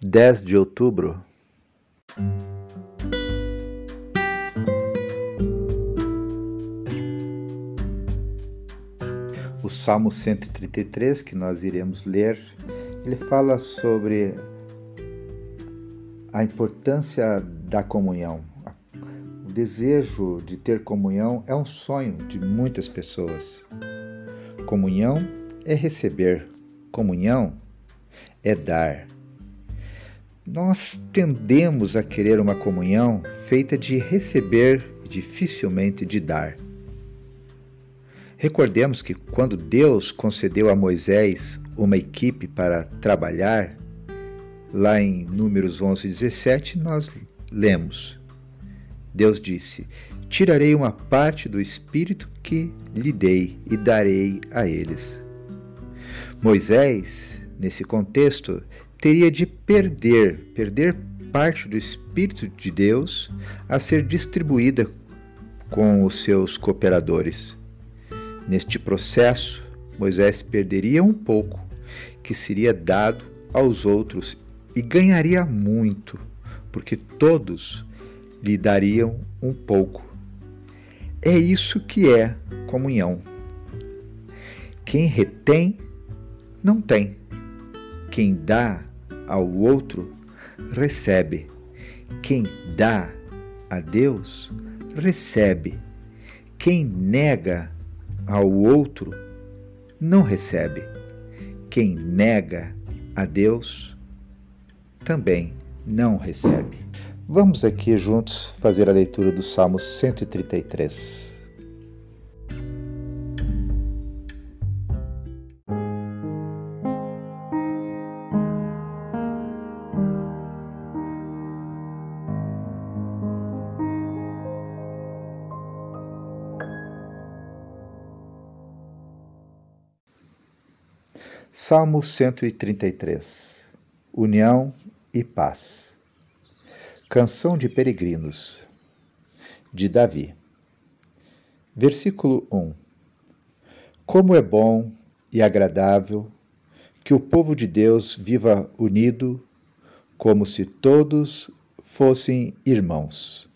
10 de outubro. O Salmo 133, que nós iremos ler, ele fala sobre a importância da comunhão. O desejo de ter comunhão é um sonho de muitas pessoas. Comunhão é receber, comunhão é dar. Nós tendemos a querer uma comunhão feita de receber e dificilmente de dar. Recordemos que quando Deus concedeu a Moisés uma equipe para trabalhar, lá em Números 11 e 17, nós lemos: Deus disse: Tirarei uma parte do espírito que lhe dei e darei a eles. Moisés, nesse contexto, teria de perder, perder parte do Espírito de Deus a ser distribuída com os seus cooperadores. Neste processo, Moisés perderia um pouco que seria dado aos outros e ganharia muito, porque todos lhe dariam um pouco. É isso que é comunhão. Quem retém, não tem. Quem dá ao outro, recebe. Quem dá a Deus, recebe. Quem nega ao outro, não recebe. Quem nega a Deus, também não recebe. Vamos aqui juntos fazer a leitura do Salmo 133. Salmo 133 União e Paz. Canção de Peregrinos. De Davi. Versículo 1 Como é bom e agradável que o povo de Deus viva unido, como se todos fossem irmãos.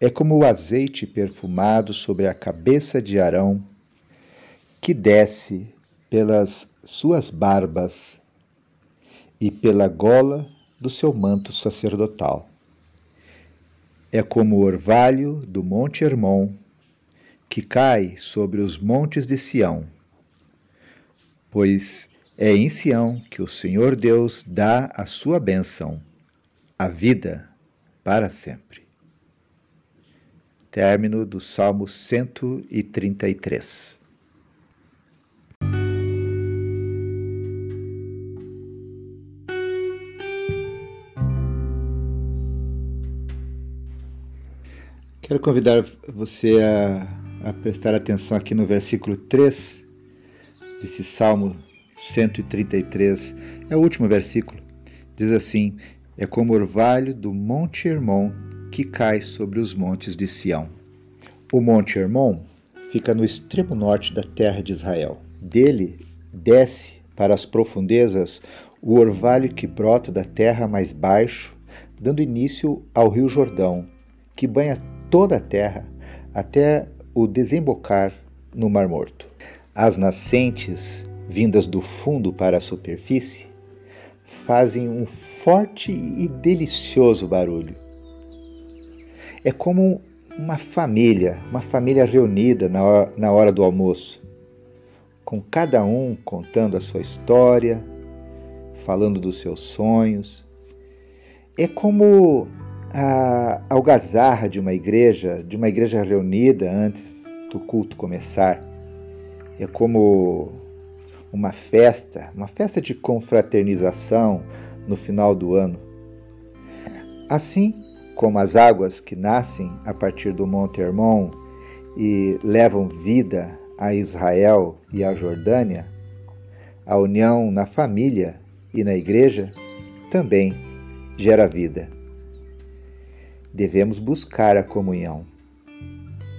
É como o azeite perfumado sobre a cabeça de Arão, que desce pelas suas barbas e pela gola do seu manto sacerdotal. É como o orvalho do Monte Hermon, que cai sobre os montes de Sião, pois é em Sião que o Senhor Deus dá a sua bênção, a vida para sempre. Término do Salmo 133. Quero convidar você a, a, prestar atenção aqui no versículo 3 desse Salmo 133. É o último versículo. Diz assim: É como orvalho do Monte Hermon que cai sobre os montes de Sião. O Monte Hermon fica no extremo norte da terra de Israel. Dele desce para as profundezas o orvalho que brota da terra mais baixo, dando início ao Rio Jordão, que banha toda a terra até o desembocar no Mar Morto. As nascentes, vindas do fundo para a superfície, fazem um forte e delicioso barulho. É como uma família, uma família reunida na hora, na hora do almoço, com cada um contando a sua história, falando dos seus sonhos. É como a algazarra de uma igreja, de uma igreja reunida antes do culto começar. É como uma festa, uma festa de confraternização no final do ano. Assim como as águas que nascem a partir do Monte Hermon e levam vida a Israel e a Jordânia, a união na família e na igreja também gera vida devemos buscar a comunhão.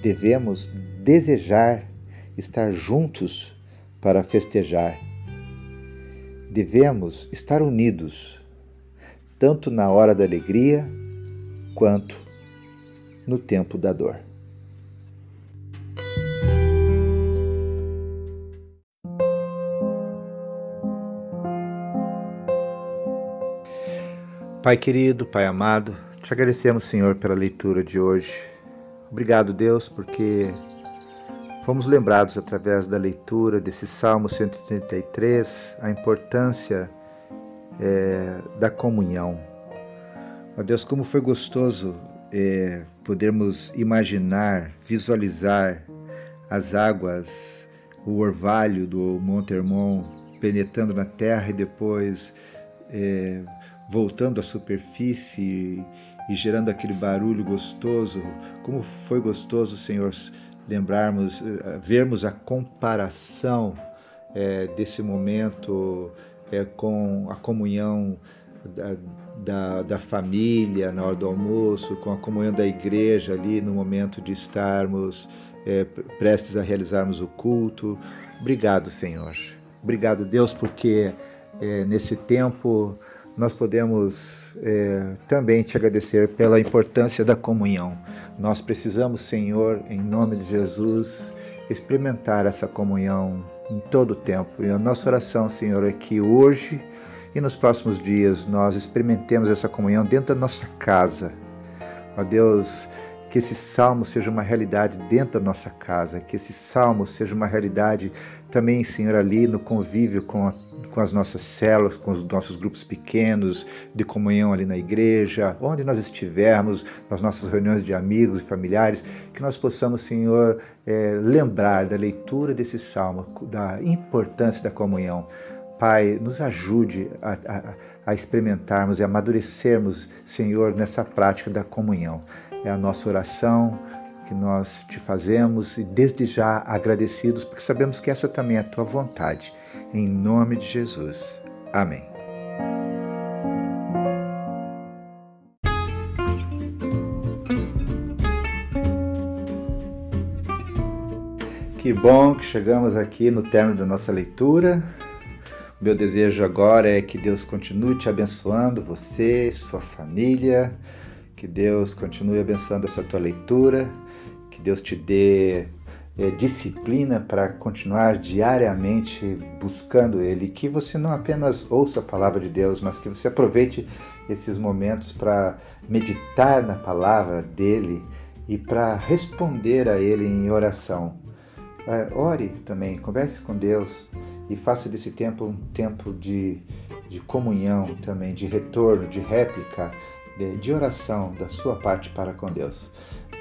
Devemos desejar estar juntos para festejar. Devemos estar unidos tanto na hora da alegria quanto no tempo da dor. Pai querido, Pai amado, te agradecemos, Senhor, pela leitura de hoje. Obrigado, Deus, porque fomos lembrados através da leitura desse Salmo 133 a importância é, da comunhão. Ó Deus, como foi gostoso é, podermos imaginar, visualizar as águas, o orvalho do Monte Hermon penetrando na terra e depois é, voltando à superfície e gerando aquele barulho gostoso. Como foi gostoso, Senhor, lembrarmos, eh, vermos a comparação é, desse momento é, com a comunhão da, da, da, família na hora do almoço, com a comunhão da igreja ali no momento de estarmos é, prestes a realizarmos o culto. Obrigado, Senhor. Obrigado, Deus, porque nesse tempo nós podemos é, também te agradecer pela importância da comunhão. Nós precisamos, Senhor, em nome de Jesus, experimentar essa comunhão em todo o tempo. E a nossa oração, Senhor, é que hoje e nos próximos dias nós experimentemos essa comunhão dentro da nossa casa. Ó Deus, que esse salmo seja uma realidade dentro da nossa casa, que esse salmo seja uma realidade também, Senhor, ali no convívio com a com as nossas células, com os nossos grupos pequenos de comunhão ali na igreja, onde nós estivermos, nas nossas reuniões de amigos e familiares, que nós possamos, Senhor, é, lembrar da leitura desse salmo, da importância da comunhão. Pai, nos ajude a, a, a experimentarmos e amadurecermos, Senhor, nessa prática da comunhão. É a nossa oração, que nós te fazemos e desde já agradecidos, porque sabemos que essa também é a tua vontade. Em nome de Jesus. Amém. Que bom que chegamos aqui no término da nossa leitura. Meu desejo agora é que Deus continue te abençoando, você, sua família, que Deus continue abençoando essa tua leitura que Deus te dê é, disciplina para continuar diariamente buscando Ele, que você não apenas ouça a palavra de Deus, mas que você aproveite esses momentos para meditar na palavra dele e para responder a Ele em oração. É, ore também, converse com Deus e faça desse tempo um tempo de, de comunhão também, de retorno, de réplica, de, de oração da sua parte para com Deus.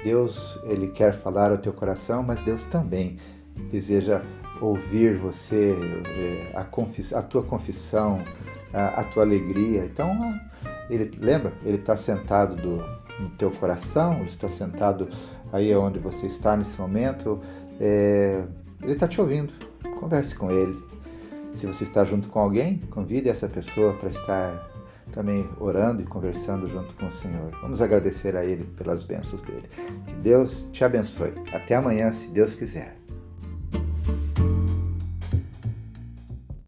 Deus, ele quer falar ao teu coração, mas Deus também deseja ouvir você, eh, a, a tua confissão, a, a, tua alegria. Então, ele lembra, ele está sentado do, no teu coração, ele está sentado aí onde você está nesse momento, é, ele está te ouvindo. Converse com ele. Se você está junto com alguém, convide essa pessoa para estar também orando e conversando junto com o Senhor. Vamos agradecer a Ele pelas bênçãos dele. Que Deus te abençoe. Até amanhã, se Deus quiser.